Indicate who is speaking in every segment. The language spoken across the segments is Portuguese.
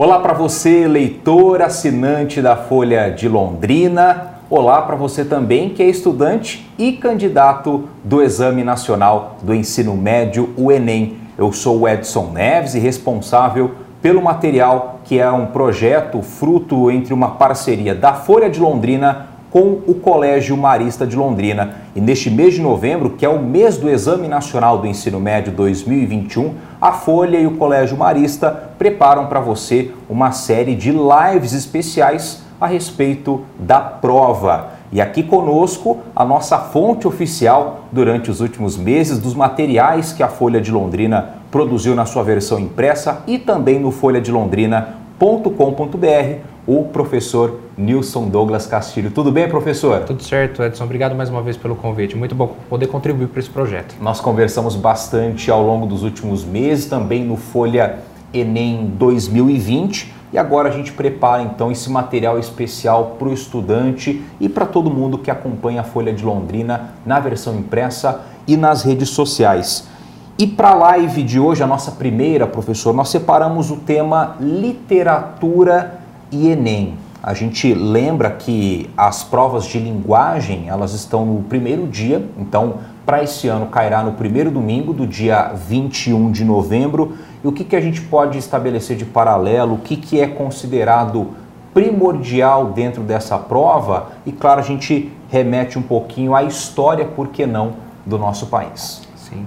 Speaker 1: Olá para você, leitor, assinante da Folha de Londrina. Olá para você também que é estudante e candidato do Exame Nacional do Ensino Médio, o Enem. Eu sou o Edson Neves e responsável pelo material que é um projeto fruto entre uma parceria da Folha de Londrina com o Colégio Marista de Londrina. E neste mês de novembro, que é o mês do Exame Nacional do Ensino Médio 2021, a Folha e o Colégio Marista preparam para você uma série de lives especiais a respeito da prova. E aqui conosco a nossa fonte oficial durante os últimos meses dos materiais que a Folha de Londrina produziu na sua versão impressa e também no folhadelondrina.com.br o professor Nilson Douglas Castilho. Tudo bem, professor?
Speaker 2: Tudo certo, Edson. Obrigado mais uma vez pelo convite. Muito bom poder contribuir para esse projeto.
Speaker 1: Nós conversamos bastante ao longo dos últimos meses, também no Folha Enem 2020. E agora a gente prepara então esse material especial para o estudante e para todo mundo que acompanha a Folha de Londrina na versão impressa e nas redes sociais. E para a live de hoje, a nossa primeira, professor, nós separamos o tema literatura e Enem. A gente lembra que as provas de linguagem elas estão no primeiro dia, então para esse ano cairá no primeiro domingo do dia 21 de novembro. E o que, que a gente pode estabelecer de paralelo, o que, que é considerado primordial dentro dessa prova? E claro, a gente remete um pouquinho à história, por que não, do nosso país.
Speaker 2: Sim.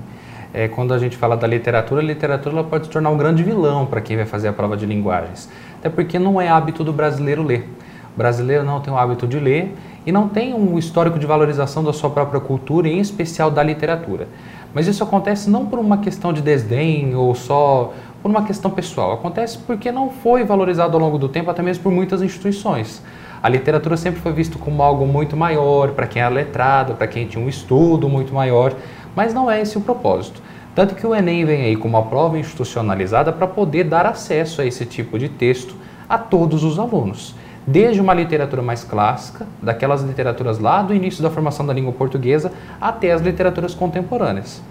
Speaker 2: É, quando a gente fala da literatura, a literatura ela pode se tornar um grande vilão para quem vai fazer a prova de linguagens até porque não é hábito do brasileiro ler. O brasileiro não tem o hábito de ler e não tem um histórico de valorização da sua própria cultura, em especial da literatura. Mas isso acontece não por uma questão de desdém ou só por uma questão pessoal, acontece porque não foi valorizado ao longo do tempo, até mesmo por muitas instituições. A literatura sempre foi vista como algo muito maior para quem era letrado, para quem tinha um estudo muito maior, mas não é esse o propósito. Tanto que o Enem vem aí com uma prova institucionalizada para poder dar acesso a esse tipo de texto a todos os alunos. Desde uma literatura mais clássica, daquelas literaturas lá do início da formação da língua portuguesa, até as literaturas contemporâneas.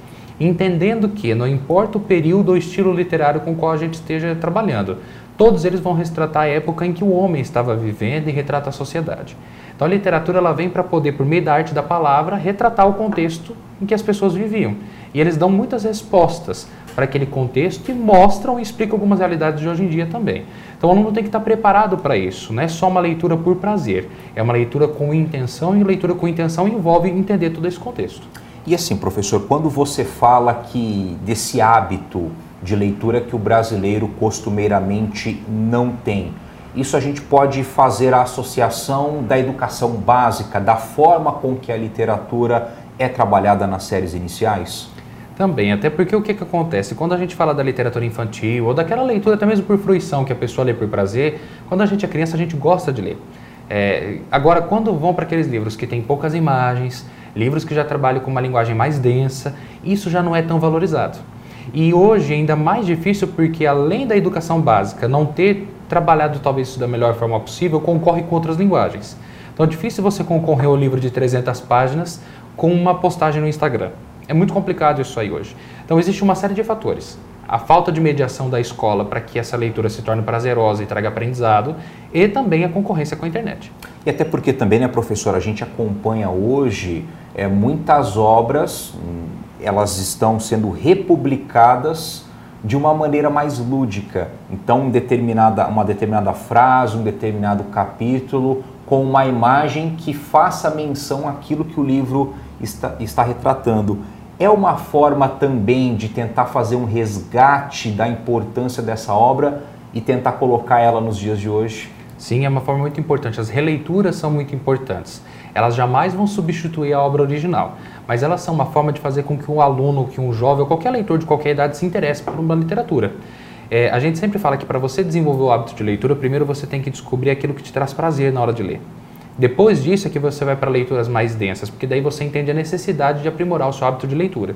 Speaker 2: Entendendo que não importa o período ou estilo literário com o qual a gente esteja trabalhando, todos eles vão retratar a época em que o homem estava vivendo e retrata a sociedade. Então a literatura ela vem para poder, por meio da arte da palavra, retratar o contexto em que as pessoas viviam. E eles dão muitas respostas para aquele contexto e mostram e explicam algumas realidades de hoje em dia também. Então o aluno tem que estar preparado para isso, não é só uma leitura por prazer, é uma leitura com intenção e leitura com intenção envolve entender todo esse contexto.
Speaker 1: E assim, professor, quando você fala que desse hábito de leitura que o brasileiro costumeiramente não tem, isso a gente pode fazer a associação da educação básica, da forma com que a literatura é trabalhada nas séries iniciais?
Speaker 2: Também, até porque o que, que acontece? Quando a gente fala da literatura infantil ou daquela leitura até mesmo por fruição que a pessoa lê por prazer, quando a gente é criança a gente gosta de ler. É, agora, quando vão para aqueles livros que têm poucas imagens, livros que já trabalham com uma linguagem mais densa, isso já não é tão valorizado. E hoje ainda mais difícil porque além da educação básica não ter trabalhado talvez isso da melhor forma possível, concorre com outras linguagens. Então é difícil você concorrer ao livro de 300 páginas com uma postagem no Instagram. É muito complicado isso aí hoje. Então existe uma série de fatores. A falta de mediação da escola para que essa leitura se torne prazerosa e traga aprendizado, e também a concorrência com a internet.
Speaker 1: E até porque também, né, professor, a gente acompanha hoje é, muitas obras, hum, elas estão sendo republicadas de uma maneira mais lúdica. Então, determinada, uma determinada frase, um determinado capítulo, com uma imagem que faça menção àquilo que o livro está, está retratando é uma forma também de tentar fazer um resgate da importância dessa obra e tentar colocar ela nos dias de hoje?
Speaker 2: Sim, é uma forma muito importante. As releituras são muito importantes. Elas jamais vão substituir a obra original, mas elas são uma forma de fazer com que um aluno, que um jovem ou qualquer leitor de qualquer idade se interesse por uma literatura. É, a gente sempre fala que para você desenvolver o hábito de leitura, primeiro você tem que descobrir aquilo que te traz prazer na hora de ler. Depois disso é que você vai para leituras mais densas, porque daí você entende a necessidade de aprimorar o seu hábito de leitura.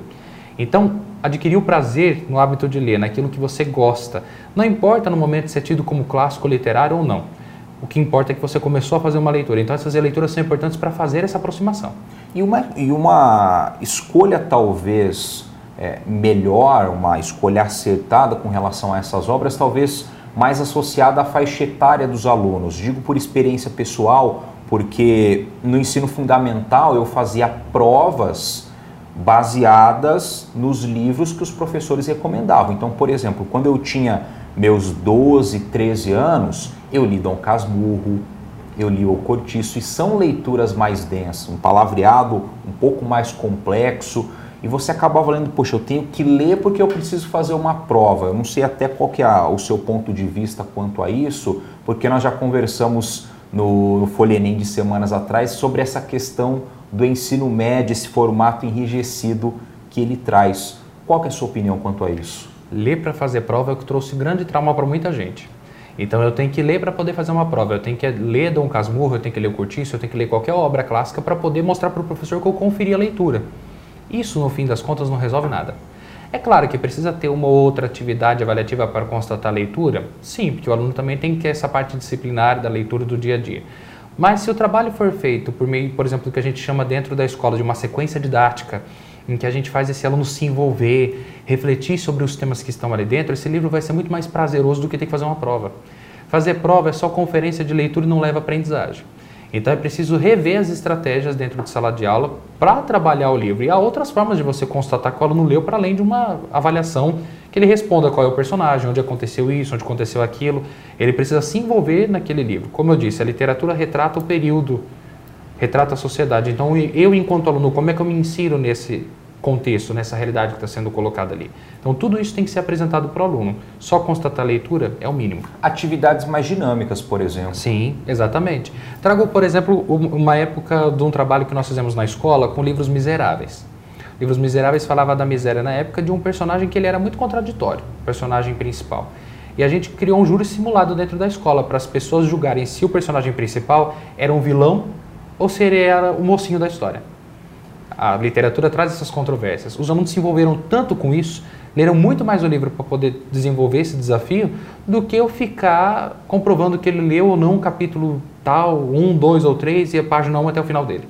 Speaker 2: Então, adquirir o prazer no hábito de ler, naquilo que você gosta, não importa no momento ser tido como clássico literário ou não. O que importa é que você começou a fazer uma leitura. Então, essas leituras são importantes para fazer essa aproximação.
Speaker 1: E uma, e uma escolha talvez é, melhor, uma escolha acertada com relação a essas obras, talvez mais associada à faixa etária dos alunos. Digo por experiência pessoal, porque no ensino fundamental eu fazia provas baseadas nos livros que os professores recomendavam. Então, por exemplo, quando eu tinha meus 12, 13 anos, eu li Dom Casmurro, eu li O Cortiço, e são leituras mais densas, um palavreado um pouco mais complexo, e você acabava lendo, poxa, eu tenho que ler porque eu preciso fazer uma prova. Eu não sei até qual que é o seu ponto de vista quanto a isso, porque nós já conversamos no, no Folha Enem de semanas atrás sobre essa questão do ensino médio, esse formato enrijecido que ele traz. Qual é a sua opinião quanto a isso?
Speaker 2: Ler para fazer prova é o que trouxe grande trauma para muita gente. Então eu tenho que ler para poder fazer uma prova, eu tenho que ler Dom Casmurro, eu tenho que ler o Curtiço, eu tenho que ler qualquer obra clássica para poder mostrar para o professor que eu conferi a leitura. Isso, no fim das contas, não resolve nada. É claro que precisa ter uma outra atividade avaliativa para constatar a leitura? Sim, porque o aluno também tem que ter essa parte disciplinar da leitura do dia a dia. Mas se o trabalho for feito por meio, por exemplo, do que a gente chama dentro da escola de uma sequência didática, em que a gente faz esse aluno se envolver, refletir sobre os temas que estão ali dentro, esse livro vai ser muito mais prazeroso do que ter que fazer uma prova. Fazer prova é só conferência de leitura e não leva aprendizagem. Então é preciso rever as estratégias dentro de sala de aula para trabalhar o livro. E há outras formas de você constatar que o aluno leu para além de uma avaliação que ele responda qual é o personagem, onde aconteceu isso, onde aconteceu aquilo. Ele precisa se envolver naquele livro. Como eu disse, a literatura retrata o período retrata a sociedade. Então, eu, enquanto aluno, como é que eu me insiro nesse contexto, nessa realidade que está sendo colocada ali? Então, tudo isso tem que ser apresentado para o aluno. Só constatar a leitura é o mínimo.
Speaker 1: Atividades mais dinâmicas, por exemplo.
Speaker 2: Sim, exatamente. Trago, por exemplo, uma época de um trabalho que nós fizemos na escola com livros miseráveis. Livros Miseráveis falava da miséria na época de um personagem que ele era muito contraditório, o personagem principal. E a gente criou um júri simulado dentro da escola para as pessoas julgarem se o personagem principal era um vilão ou se ele era o mocinho da história. A literatura traz essas controvérsias. Os alunos se envolveram tanto com isso, leram muito mais o livro para poder desenvolver esse desafio, do que eu ficar comprovando que ele leu ou não um capítulo tal, um, dois ou três, e a página 1 até o final dele.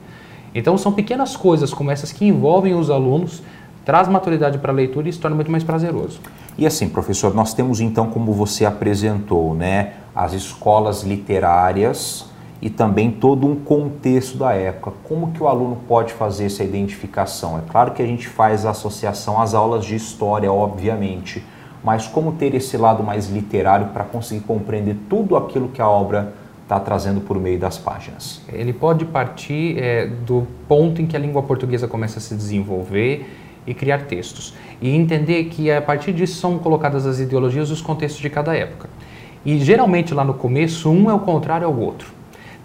Speaker 2: Então são pequenas coisas como essas que envolvem os alunos, traz maturidade para a leitura e se torna muito mais prazeroso.
Speaker 1: E assim, professor, nós temos então, como você apresentou, né, as escolas literárias e também todo um contexto da época. Como que o aluno pode fazer essa identificação? É claro que a gente faz a associação às aulas de história, obviamente, mas como ter esse lado mais literário para conseguir compreender tudo aquilo que a obra está trazendo por meio das páginas?
Speaker 2: Ele pode partir é, do ponto em que a língua portuguesa começa a se desenvolver e criar textos. E entender que a partir disso são colocadas as ideologias e os contextos de cada época. E geralmente lá no começo, um é o contrário ao outro.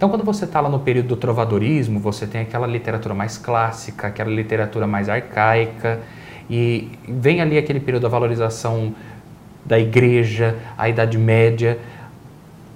Speaker 2: Então, quando você está lá no período do trovadorismo, você tem aquela literatura mais clássica, aquela literatura mais arcaica, e vem ali aquele período da valorização da igreja, a Idade Média.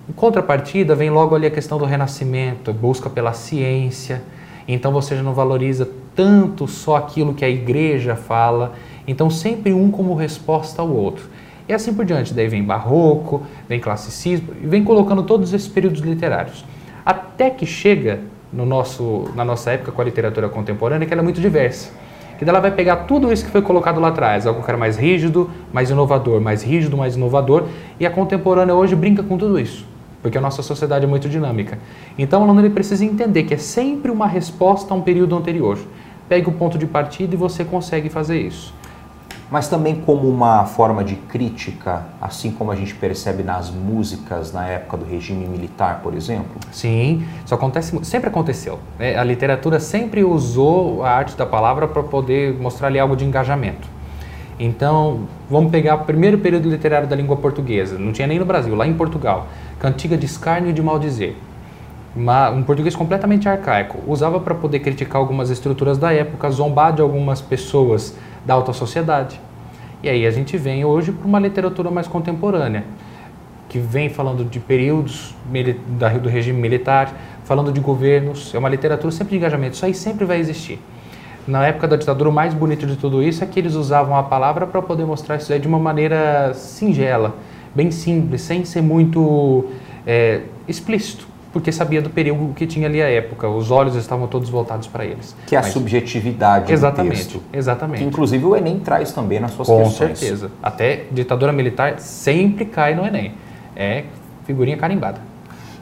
Speaker 2: Em contrapartida, vem logo ali a questão do renascimento, busca pela ciência. Então você já não valoriza tanto só aquilo que a igreja fala. Então sempre um como resposta ao outro. E assim por diante. Daí vem barroco, vem classicismo, e vem colocando todos esses períodos literários. Até que chega no nosso, na nossa época com a literatura contemporânea, que ela é muito diversa. Que ela vai pegar tudo isso que foi colocado lá atrás, algo que era mais rígido, mais inovador, mais rígido, mais inovador, e a contemporânea hoje brinca com tudo isso, porque a nossa sociedade é muito dinâmica. Então o aluno ele precisa entender que é sempre uma resposta a um período anterior. Pegue o ponto de partida e você consegue fazer isso
Speaker 1: mas também como uma forma de crítica, assim como a gente percebe nas músicas na época do regime militar, por exemplo?
Speaker 2: Sim, isso acontece, sempre aconteceu. Né? A literatura sempre usou a arte da palavra para poder mostrar ali algo de engajamento. Então, vamos pegar o primeiro período literário da língua portuguesa, não tinha nem no Brasil, lá em Portugal. Cantiga de escárnio e de maldizer. Uma, um português completamente arcaico. Usava para poder criticar algumas estruturas da época, zombar de algumas pessoas da alta sociedade. E aí a gente vem hoje para uma literatura mais contemporânea, que vem falando de períodos do regime militar, falando de governos, é uma literatura sempre de engajamento, isso aí sempre vai existir. Na época da ditadura, o mais bonito de tudo isso é que eles usavam a palavra para poder mostrar isso de uma maneira singela, bem simples, sem ser muito é, explícito porque sabia do perigo que tinha ali a época. Os olhos estavam todos voltados para eles.
Speaker 1: Que é a Mas, subjetividade
Speaker 2: exatamente,
Speaker 1: do texto.
Speaker 2: Exatamente.
Speaker 1: Que inclusive o Enem traz também nas suas
Speaker 2: Com
Speaker 1: questões.
Speaker 2: Com certeza. Até ditadura militar sempre cai no Enem. é figurinha carimbada.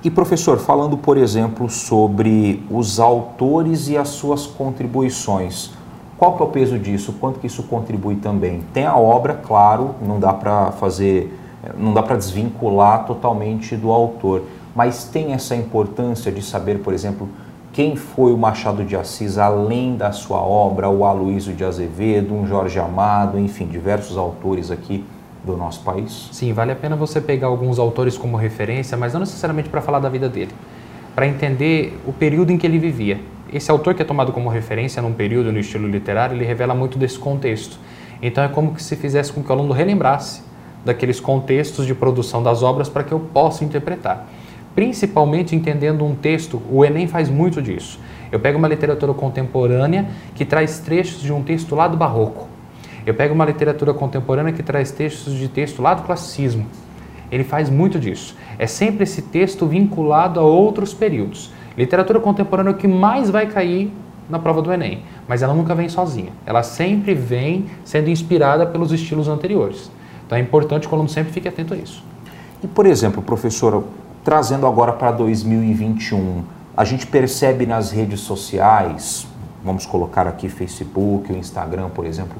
Speaker 1: E professor, falando por exemplo sobre os autores e as suas contribuições, qual que é o peso disso? Quanto que isso contribui também? Tem a obra, claro, não dá para fazer, não dá para desvincular totalmente do autor, mas tem essa importância de saber, por exemplo, quem foi o Machado de Assis além da sua obra, o Aloysio de Azevedo, um Jorge Amado, enfim, diversos autores aqui do nosso país?
Speaker 2: Sim, vale a pena você pegar alguns autores como referência, mas não necessariamente para falar da vida dele, para entender o período em que ele vivia. Esse autor que é tomado como referência num período no estilo literário, ele revela muito desse contexto. Então é como que se fizesse com que o aluno relembrasse daqueles contextos de produção das obras para que eu possa interpretar. Principalmente entendendo um texto, o Enem faz muito disso. Eu pego uma literatura contemporânea que traz trechos de um texto lá do barroco eu pego uma literatura contemporânea que traz textos de texto lá do classicismo. Ele faz muito disso. É sempre esse texto vinculado a outros períodos. Literatura contemporânea é o que mais vai cair na prova do Enem, mas ela nunca vem sozinha. Ela sempre vem sendo inspirada pelos estilos anteriores. Então é importante que o aluno sempre fique atento a isso.
Speaker 1: E, por exemplo, professora, trazendo agora para 2021, a gente percebe nas redes sociais, vamos colocar aqui Facebook, o Instagram, por exemplo,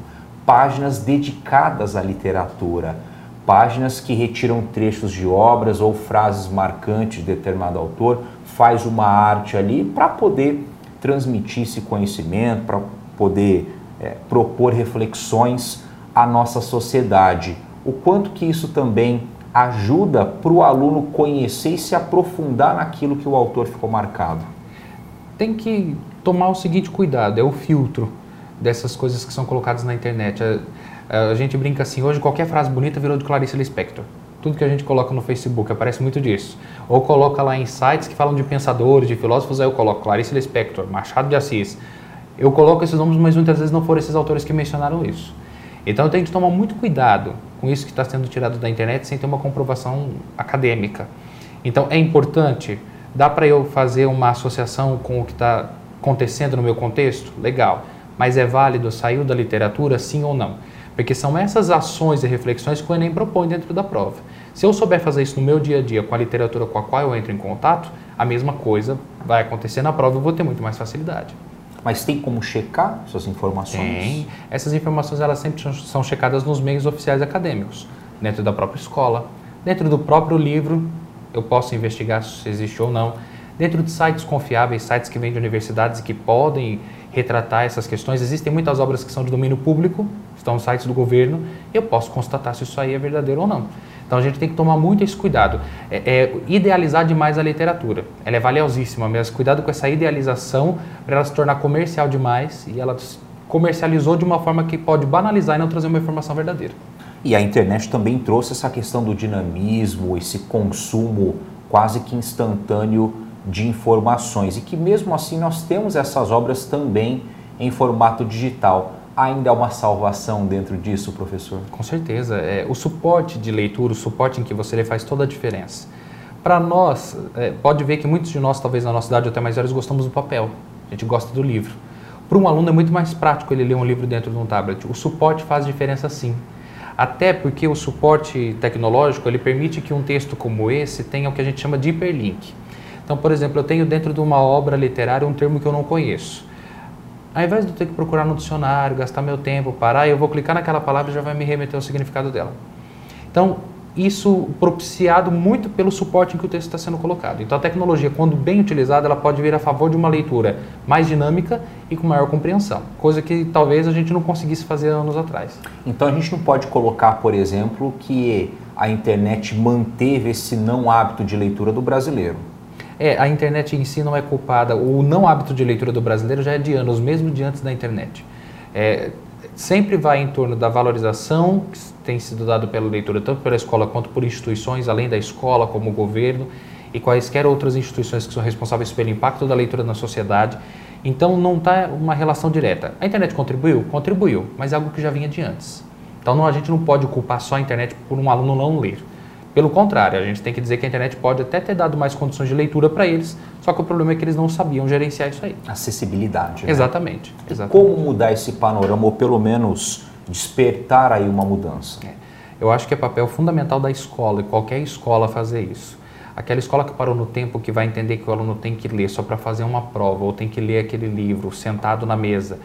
Speaker 1: páginas dedicadas à literatura, páginas que retiram trechos de obras ou frases marcantes de determinado autor, faz uma arte ali para poder transmitir esse conhecimento, para poder é, propor reflexões à nossa sociedade. O quanto que isso também ajuda para o aluno conhecer e se aprofundar naquilo que o autor ficou marcado?
Speaker 2: Tem que tomar o seguinte cuidado, é o filtro dessas coisas que são colocadas na internet. A, a, gente brinca assim, hoje qualquer frase bonita virou de Clarice Lispector. Tudo que a gente coloca no Facebook aparece muito disso. Ou coloca lá em sites que falam de pensadores, de filósofos, aí eu coloco Clarice Lispector, Machado de Assis. Eu coloco esses nomes, mas muitas vezes não foram esses autores que mencionaram isso. Então tenho que tomar muito cuidado com isso que está sendo tirado da internet sem ter uma comprovação acadêmica. Então é importante, dá para eu fazer uma associação com o que está acontecendo no meu contexto? Legal mas é válido saiu da literatura sim ou não? Porque são essas ações e reflexões que o Enem propõe dentro da prova. Se eu souber fazer isso no meu dia a dia com a literatura com a qual eu entro em contato, a mesma coisa vai acontecer na prova e eu vou ter muito mais facilidade.
Speaker 1: Mas tem como checar essas informações?
Speaker 2: Tem. Essas informações elas sempre são checadas nos meios oficiais acadêmicos, dentro da própria escola, dentro do próprio livro, eu posso investigar se existe ou não, dentro de sites confiáveis, sites que vêm de universidades e que podem retratar essas questões. Existem muitas obras que são de domínio público, estão nos sites do governo, eu posso constatar se isso aí é verdadeiro ou não. Então a gente tem que tomar muito esse cuidado. É, é, idealizar demais a literatura. Ela é valiosíssima, mas cuidado com essa idealização para ela se tornar comercial demais e ela comercializou de uma forma que pode banalizar e não trazer uma informação verdadeira.
Speaker 1: E a internet também trouxe essa questão do dinamismo, esse consumo quase que instantâneo de informações e que mesmo assim nós temos essas obras também em formato digital. Ainda há uma salvação dentro disso, professor?
Speaker 2: Com certeza. É, o suporte de leitura, o suporte em que você lê faz toda a diferença. Para nós, é, pode ver que muitos de nós, talvez na nossa idade ou até mais velhos, gostamos do papel. A gente gosta do livro. Para um aluno é muito mais prático ele ler um livro dentro de um tablet. O suporte faz diferença sim. Até porque o suporte tecnológico ele permite que um texto como esse tenha o que a gente chama de hiperlink. Então, por exemplo, eu tenho dentro de uma obra literária um termo que eu não conheço. Ao invés de eu ter que procurar no dicionário, gastar meu tempo, parar, eu vou clicar naquela palavra e já vai me remeter ao significado dela. Então, isso propiciado muito pelo suporte em que o texto está sendo colocado. Então, a tecnologia, quando bem utilizada, ela pode vir a favor de uma leitura mais dinâmica e com maior compreensão, coisa que talvez a gente não conseguisse fazer anos atrás.
Speaker 1: Então, a gente não pode colocar, por exemplo, que a internet manteve esse não hábito de leitura do brasileiro.
Speaker 2: É, a internet em si não é culpada. O não hábito de leitura do brasileiro já é de anos, mesmo de antes da internet. É, sempre vai em torno da valorização que tem sido dado pela leitura, tanto pela escola quanto por instituições, além da escola, como o governo e quaisquer outras instituições que são responsáveis pelo impacto da leitura na sociedade. Então não está uma relação direta. A internet contribuiu? Contribuiu, mas é algo que já vinha de antes. Então não, a gente não pode culpar só a internet por um aluno não ler. Pelo contrário, a gente tem que dizer que a internet pode até ter dado mais condições de leitura para eles, só que o problema é que eles não sabiam gerenciar isso aí.
Speaker 1: Acessibilidade. Né?
Speaker 2: Exatamente,
Speaker 1: exatamente. Como mudar esse panorama, ou pelo menos despertar aí uma mudança? É.
Speaker 2: Eu acho que é papel fundamental da escola, e qualquer escola fazer isso. Aquela escola que parou no tempo que vai entender que o aluno tem que ler só para fazer uma prova, ou tem que ler aquele livro sentado na mesa.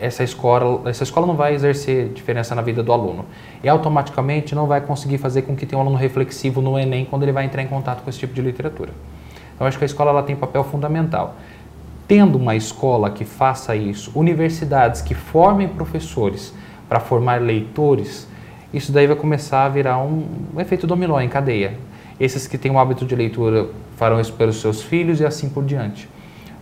Speaker 2: Essa escola, essa escola não vai exercer diferença na vida do aluno. E automaticamente não vai conseguir fazer com que tenha um aluno reflexivo no Enem quando ele vai entrar em contato com esse tipo de literatura. Então, acho que a escola ela tem papel fundamental. Tendo uma escola que faça isso, universidades que formem professores para formar leitores, isso daí vai começar a virar um, um efeito dominó em cadeia. Esses que têm o hábito de leitura farão isso pelos seus filhos e assim por diante.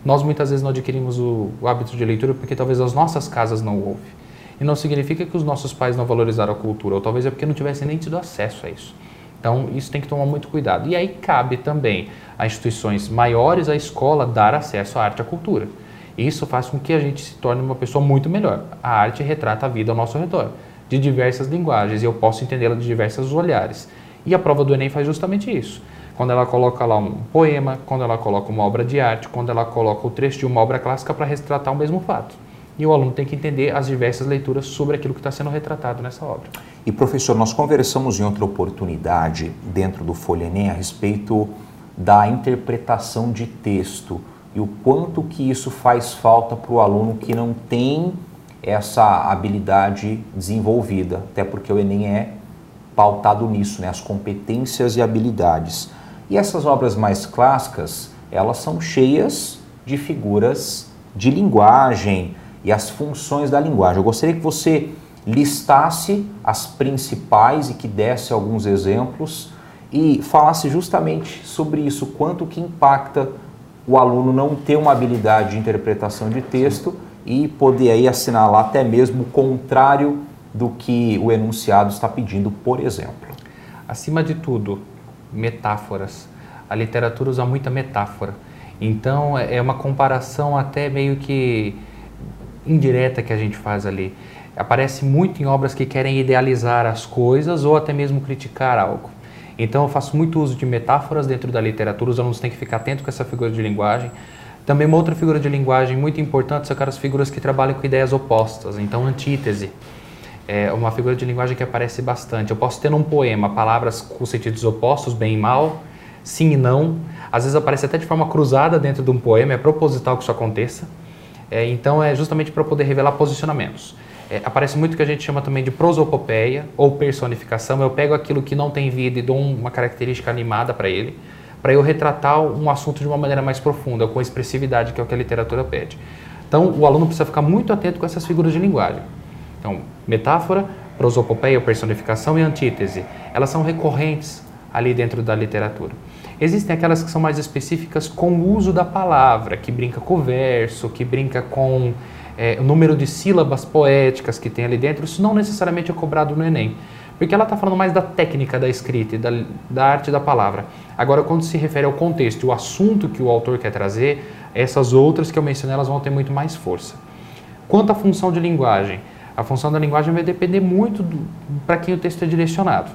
Speaker 2: Nós muitas vezes não adquirimos o, o hábito de leitura porque talvez as nossas casas não houve. E não significa que os nossos pais não valorizaram a cultura, ou talvez é porque não tivessem nem tido acesso a isso. Então, isso tem que tomar muito cuidado. E aí cabe também a instituições maiores, a escola, dar acesso à arte e à cultura. Isso faz com que a gente se torne uma pessoa muito melhor. A arte retrata a vida ao nosso redor, de diversas linguagens, e eu posso entendê-la de diversos olhares. E a prova do Enem faz justamente isso. Quando ela coloca lá um poema, quando ela coloca uma obra de arte, quando ela coloca o trecho de uma obra clássica para retratar o mesmo fato. E o aluno tem que entender as diversas leituras sobre aquilo que está sendo retratado nessa obra.
Speaker 1: E professor, nós conversamos em outra oportunidade dentro do Folha Enem a respeito da interpretação de texto e o quanto que isso faz falta para o aluno que não tem essa habilidade desenvolvida, até porque o Enem é pautado nisso, né? as competências e habilidades. E essas obras mais clássicas, elas são cheias de figuras de linguagem e as funções da linguagem. Eu gostaria que você listasse as principais e que desse alguns exemplos e falasse justamente sobre isso, quanto que impacta o aluno não ter uma habilidade de interpretação de texto e poder aí assinalar até mesmo o contrário do que o enunciado está pedindo, por exemplo.
Speaker 2: Acima de tudo, metáforas. A literatura usa muita metáfora. Então é, é uma comparação até meio que indireta que a gente faz ali. Aparece muito em obras que querem idealizar as coisas ou até mesmo criticar algo. Então eu faço muito uso de metáforas dentro da literatura, os alunos têm que ficar atentos com essa figura de linguagem. Também uma outra figura de linguagem muito importante são aquelas figuras que trabalham com ideias opostas, então antítese é uma figura de linguagem que aparece bastante. Eu posso ter num poema palavras com sentidos opostos, bem e mal, sim e não. Às vezes aparece até de forma cruzada dentro de um poema, é proposital que isso aconteça. É, então é justamente para poder revelar posicionamentos. É, aparece muito que a gente chama também de prosopopeia ou personificação. Eu pego aquilo que não tem vida e dou uma característica animada para ele, para eu retratar um assunto de uma maneira mais profunda, com expressividade, que é o que a literatura pede. Então o aluno precisa ficar muito atento com essas figuras de linguagem. Então, metáfora, prosopopeia, personificação e antítese, elas são recorrentes ali dentro da literatura. Existem aquelas que são mais específicas com o uso da palavra, que brinca com o verso, que brinca com é, o número de sílabas poéticas que tem ali dentro. Isso não necessariamente é cobrado no Enem, porque ela está falando mais da técnica da escrita e da, da arte da palavra. Agora, quando se refere ao contexto, o assunto que o autor quer trazer, essas outras que eu mencionei, elas vão ter muito mais força. Quanto à função de linguagem, a função da linguagem vai depender muito para quem o texto é direcionado.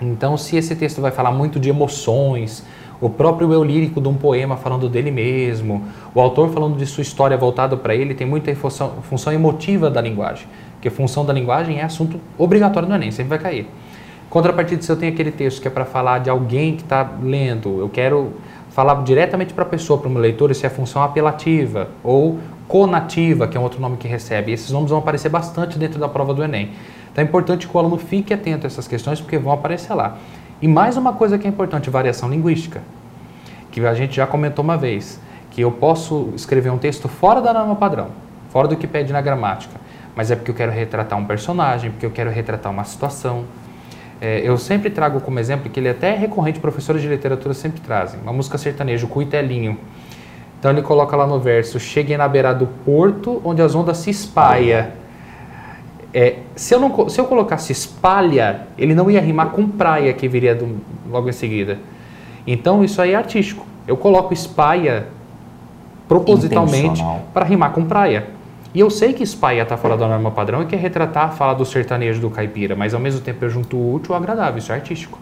Speaker 2: Então, se esse texto vai falar muito de emoções, o próprio eu lírico de um poema falando dele mesmo, o autor falando de sua história voltada para ele, tem muita função, função emotiva da linguagem, porque função da linguagem é assunto obrigatório no Enem, sempre vai cair. Contrapartida, se eu tenho aquele texto que é para falar de alguém que está lendo, eu quero falar diretamente para a pessoa, para o meu leitor, isso é função apelativa ou conativa, que é um outro nome que recebe. esses nomes vão aparecer bastante dentro da prova do Enem. Então é importante que o aluno fique atento a essas questões, porque vão aparecer lá. E mais uma coisa que é importante, variação linguística, que a gente já comentou uma vez, que eu posso escrever um texto fora da norma padrão, fora do que pede na gramática, mas é porque eu quero retratar um personagem, porque eu quero retratar uma situação. É, eu sempre trago como exemplo, que ele é até recorrente, professores de literatura sempre trazem, uma música sertaneja, o Cuitelinho. Então ele coloca lá no verso: Cheguei na beira do porto, onde as ondas se espalha. É, se, eu não, se eu colocasse espalha, ele não ia rimar com praia, que viria do, logo em seguida. Então isso aí é artístico. Eu coloco espalha propositalmente para rimar com praia. E eu sei que espalha está fora da norma padrão e quer retratar a fala do sertanejo do caipira, mas ao mesmo tempo eu junto o útil ao agradável, isso é artístico.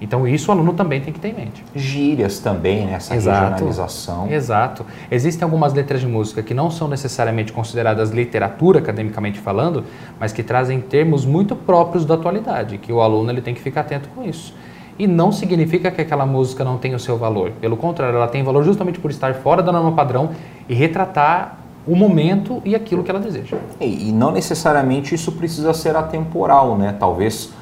Speaker 2: Então isso o aluno também tem que ter em mente.
Speaker 1: Gírias também, né? essa
Speaker 2: Exato.
Speaker 1: regionalização.
Speaker 2: Exato. Existem algumas letras de música que não são necessariamente consideradas literatura, academicamente falando, mas que trazem termos muito próprios da atualidade, que o aluno ele tem que ficar atento com isso. E não significa que aquela música não tenha o seu valor. Pelo contrário, ela tem valor justamente por estar fora da norma padrão e retratar o momento e aquilo que ela deseja.
Speaker 1: E, e não necessariamente isso precisa ser atemporal, né? Talvez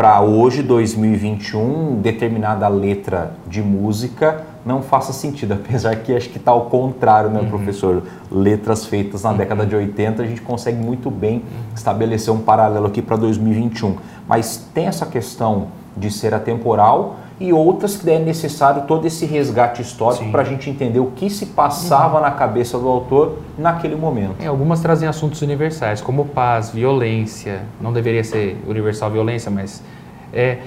Speaker 1: para hoje, 2021, determinada letra de música não faça sentido, apesar que acho que está ao contrário, né, uhum. professor? Letras feitas na uhum. década de 80, a gente consegue muito bem estabelecer um paralelo aqui para 2021. Mas tem essa questão de ser atemporal e outras que é necessário todo esse resgate histórico para a gente entender o que se passava uhum. na cabeça do autor naquele momento.
Speaker 2: É, algumas trazem assuntos universais, como paz, violência, não deveria ser universal violência, mas é,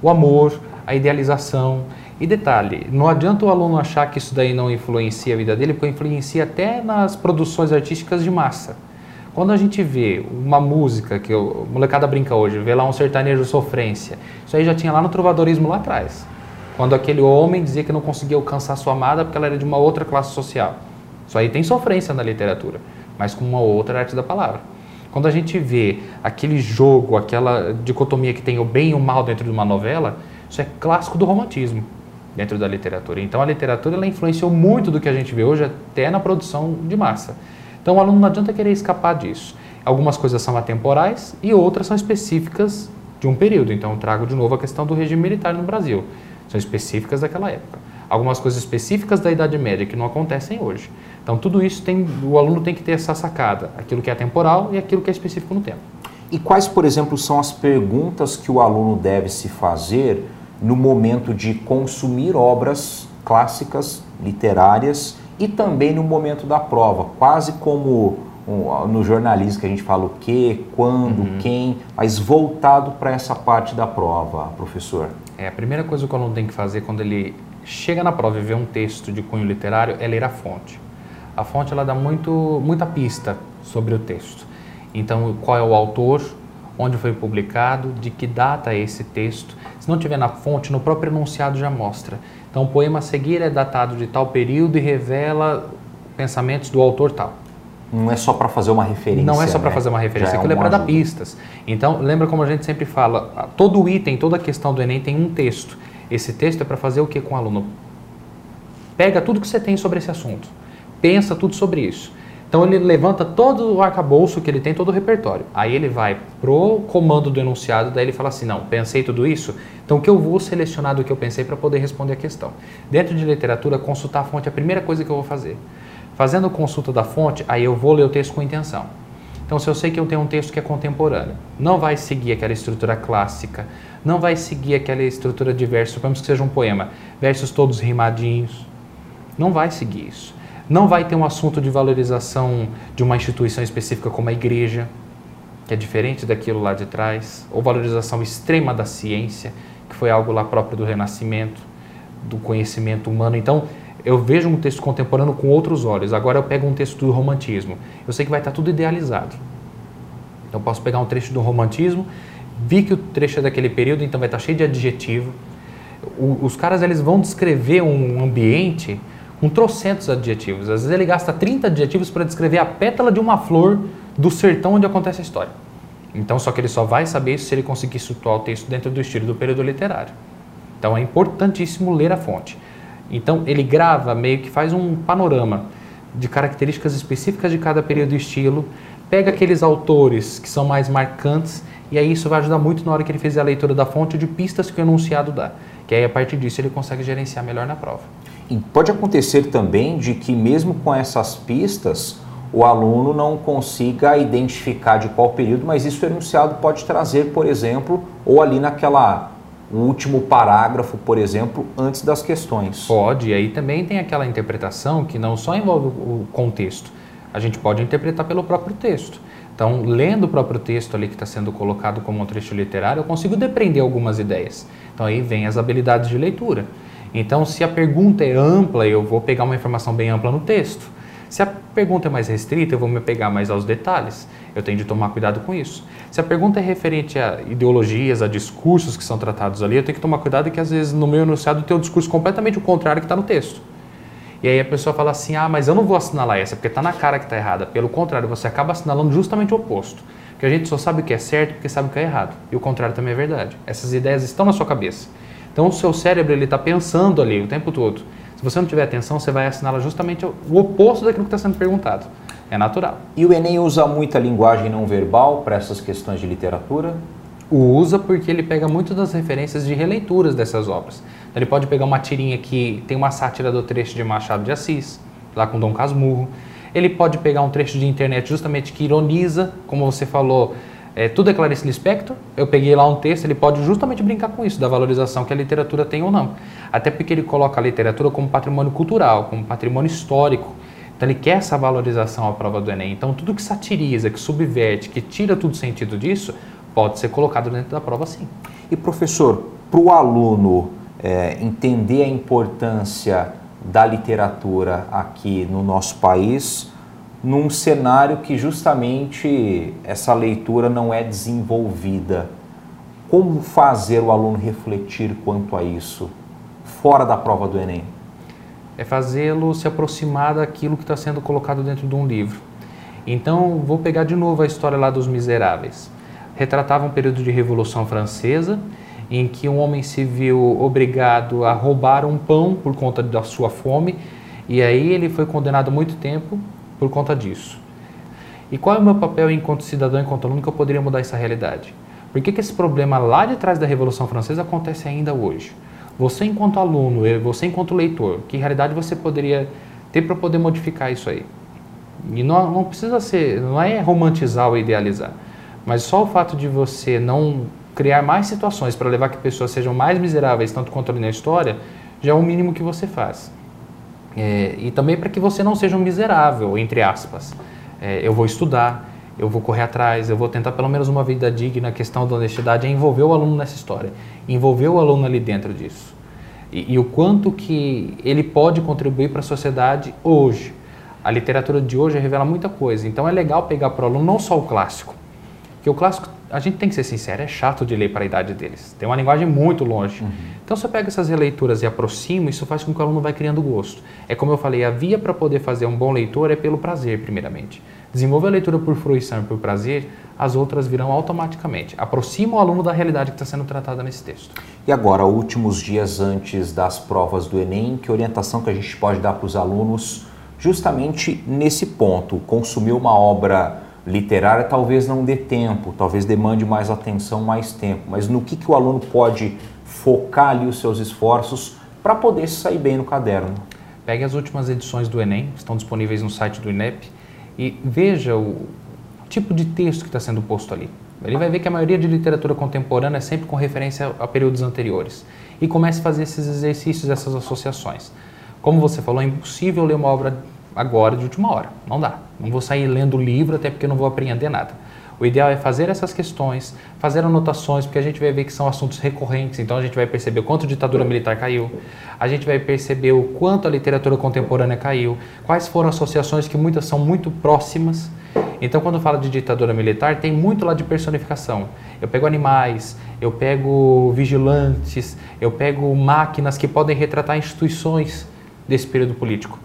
Speaker 2: o amor, a idealização. E detalhe, não adianta o aluno achar que isso daí não influencia a vida dele, porque influencia até nas produções artísticas de massa. Quando a gente vê uma música que o molecada brinca hoje, vê lá um sertanejo sofrência, isso aí já tinha lá no trovadorismo lá atrás. Quando aquele homem dizia que não conseguia alcançar sua amada porque ela era de uma outra classe social. Isso aí tem sofrência na literatura, mas com uma outra arte da palavra. Quando a gente vê aquele jogo, aquela dicotomia que tem o bem e o mal dentro de uma novela, isso é clássico do romantismo dentro da literatura. Então a literatura ela influenciou muito do que a gente vê hoje até na produção de massa. Então o aluno não adianta querer escapar disso. Algumas coisas são atemporais e outras são específicas de um período. Então eu trago de novo a questão do regime militar no Brasil. São específicas daquela época. Algumas coisas específicas da Idade Média que não acontecem hoje. Então tudo isso tem, o aluno tem que ter essa sacada, aquilo que é temporal e aquilo que é específico no tempo.
Speaker 1: E quais, por exemplo, são as perguntas que o aluno deve se fazer no momento de consumir obras clássicas, literárias e também no momento da prova, quase como no jornalismo que a gente fala o que, quando, uhum. quem, mas voltado para essa parte da prova, professor.
Speaker 2: É, a primeira coisa que o aluno tem que fazer quando ele chega na prova e vê um texto de cunho literário é ler a fonte. A fonte ela dá muito, muita pista sobre o texto. Então, qual é o autor, onde foi publicado, de que data é esse texto. Se não tiver na fonte, no próprio enunciado já mostra. Então, o poema a seguir é datado de tal período e revela pensamentos do autor tal.
Speaker 1: Não é só para fazer uma referência.
Speaker 2: Não é só para
Speaker 1: né?
Speaker 2: fazer uma referência, aquilo é, é para dar pistas. Então, lembra como a gente sempre fala, todo item, toda questão do Enem tem um texto. Esse texto é para fazer o que com o aluno? Pega tudo que você tem sobre esse assunto, pensa tudo sobre isso. Então ele levanta todo o arcabouço que ele tem, todo o repertório. Aí ele vai pro comando do enunciado, daí ele fala assim: não, pensei tudo isso, então o que eu vou selecionar do que eu pensei para poder responder a questão. Dentro de literatura, consultar a fonte é a primeira coisa que eu vou fazer. Fazendo consulta da fonte, aí eu vou ler o texto com intenção. Então, se eu sei que eu tenho um texto que é contemporâneo, não vai seguir aquela estrutura clássica, não vai seguir aquela estrutura de versos, suponhamos que seja um poema, versos todos rimadinhos, não vai seguir isso não vai ter um assunto de valorização de uma instituição específica como a igreja, que é diferente daquilo lá de trás, ou valorização extrema da ciência, que foi algo lá próprio do Renascimento, do conhecimento humano. Então, eu vejo um texto contemporâneo com outros olhos. Agora eu pego um texto do romantismo. Eu sei que vai estar tudo idealizado. Então, eu posso pegar um trecho do romantismo, vi que o trecho é daquele período, então vai estar cheio de adjetivo. O, os caras eles vão descrever um ambiente com trocentos adjetivos. Às vezes ele gasta 30 adjetivos para descrever a pétala de uma flor do sertão onde acontece a história. Então, só que ele só vai saber isso se ele conseguir situar o texto dentro do estilo do período literário. Então, é importantíssimo ler a fonte. Então, ele grava, meio que faz um panorama de características específicas de cada período e estilo, pega aqueles autores que são mais marcantes e aí isso vai ajudar muito na hora que ele fizer a leitura da fonte de pistas que o enunciado dá. Que aí, a partir disso, ele consegue gerenciar melhor na prova.
Speaker 1: E pode acontecer também de que, mesmo com essas pistas, o aluno não consiga identificar de qual período, mas isso o enunciado pode trazer, por exemplo, ou ali naquela último parágrafo, por exemplo, antes das questões.
Speaker 2: Pode, e aí também tem aquela interpretação que não só envolve o contexto, a gente pode interpretar pelo próprio texto. Então, lendo o próprio texto ali que está sendo colocado como um trecho literário, eu consigo depreender algumas ideias. Então, aí vem as habilidades de leitura. Então, se a pergunta é ampla, eu vou pegar uma informação bem ampla no texto. Se a pergunta é mais restrita, eu vou me pegar mais aos detalhes. Eu tenho de tomar cuidado com isso. Se a pergunta é referente a ideologias, a discursos que são tratados ali, eu tenho que tomar cuidado que às vezes no meu enunciado tem um discurso completamente o contrário que está no texto. E aí a pessoa fala assim, ah, mas eu não vou assinalar essa porque está na cara que está errada. Pelo contrário, você acaba assinalando justamente o oposto. Porque a gente só sabe o que é certo porque sabe o que é errado. E o contrário também é verdade. Essas ideias estão na sua cabeça. Então o seu cérebro ele está pensando ali o tempo todo. Se você não tiver atenção, você vai assinar justamente o oposto daquilo que está sendo perguntado. É natural.
Speaker 1: E o Enem usa muita linguagem não verbal para essas questões de literatura?
Speaker 2: O usa porque ele pega muito das referências de releituras dessas obras. Então, ele pode pegar uma tirinha que tem uma sátira do trecho de Machado de Assis, lá com Dom Casmurro. Ele pode pegar um trecho de internet justamente que ironiza, como você falou, é, tudo é Clarice Lispector. Eu peguei lá um texto, ele pode justamente brincar com isso, da valorização que a literatura tem ou não. Até porque ele coloca a literatura como patrimônio cultural, como patrimônio histórico. Então ele quer essa valorização à prova do Enem. Então tudo que satiriza, que subverte, que tira tudo sentido disso, pode ser colocado dentro da prova sim.
Speaker 1: E professor, para o aluno é, entender a importância da literatura aqui no nosso país, num cenário que justamente essa leitura não é desenvolvida. Como fazer o aluno refletir quanto a isso, fora da prova do Enem?
Speaker 2: é fazê-lo se aproximar daquilo que está sendo colocado dentro de um livro. Então, vou pegar de novo a história lá dos Miseráveis. Retratava um período de Revolução Francesa, em que um homem se viu obrigado a roubar um pão por conta da sua fome, e aí ele foi condenado a muito tempo por conta disso. E qual é o meu papel enquanto cidadão, enquanto aluno, que eu poderia mudar essa realidade? Por que, que esse problema lá de trás da Revolução Francesa acontece ainda hoje? Você enquanto aluno, você enquanto leitor, que realidade você poderia ter para poder modificar isso aí? E não, não precisa ser, não é romantizar ou idealizar, mas só o fato de você não criar mais situações para levar que pessoas sejam mais miseráveis, tanto quanto ali na história, já é o mínimo que você faz. É, e também para que você não seja um miserável, entre aspas. É, eu vou estudar, eu vou correr atrás, eu vou tentar pelo menos uma vida digna. A questão da honestidade é envolver o aluno nessa história, envolver o aluno ali dentro disso. E, e o quanto que ele pode contribuir para a sociedade hoje. A literatura de hoje revela muita coisa, então é legal pegar para o aluno não só o clássico, porque o clássico, a gente tem que ser sincero, é chato de ler para a idade deles. Tem uma linguagem muito longe. Uhum. Então, se eu pego essas releituras e aproximo, isso faz com que o aluno vai criando gosto. É como eu falei, a via para poder fazer um bom leitor é pelo prazer, primeiramente. Desenvolve a leitura por fruição e por prazer, as outras virão automaticamente. Aproxima o aluno da realidade que está sendo tratada nesse texto.
Speaker 1: E agora, últimos dias antes das provas do Enem, que orientação que a gente pode dar para os alunos justamente nesse ponto? Consumir uma obra literária talvez não dê tempo, talvez demande mais atenção, mais tempo, mas no que, que o aluno pode focar ali os seus esforços para poder sair bem no caderno?
Speaker 2: Pegue as últimas edições do Enem, estão disponíveis no site do INEP e veja o tipo de texto que está sendo posto ali. Ele vai ver que a maioria de literatura contemporânea é sempre com referência a períodos anteriores. E comece a fazer esses exercícios, essas associações. Como você falou, é impossível ler uma obra agora de última hora. Não dá. Não vou sair lendo livro, até porque não vou aprender nada. O ideal é fazer essas questões, fazer anotações, porque a gente vai ver que são assuntos recorrentes, então a gente vai perceber o quanto a ditadura militar caiu, a gente vai perceber o quanto a literatura contemporânea caiu, quais foram associações que muitas são muito próximas. Então, quando fala de ditadura militar, tem muito lá de personificação. Eu pego animais, eu pego vigilantes, eu pego máquinas que podem retratar instituições desse período político.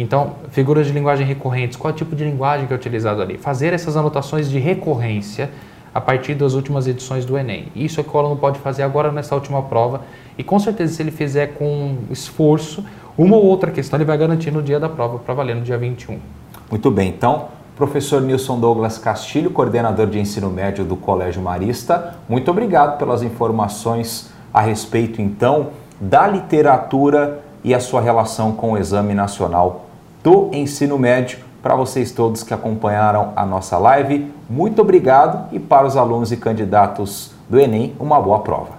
Speaker 2: Então, figuras de linguagem recorrentes, qual é o tipo de linguagem que é utilizado ali? Fazer essas anotações de recorrência a partir das últimas edições do Enem. Isso é que o aluno pode fazer agora nessa última prova e com certeza se ele fizer com esforço, uma ou outra questão ele vai garantir no dia da prova para valer no dia 21.
Speaker 1: Muito bem, então, professor Nilson Douglas Castilho, coordenador de ensino médio do Colégio Marista, muito obrigado pelas informações a respeito então da literatura e a sua relação com o Exame Nacional do Ensino Médio. Para vocês todos que acompanharam a nossa live, muito obrigado e para os alunos e candidatos do Enem, uma boa prova.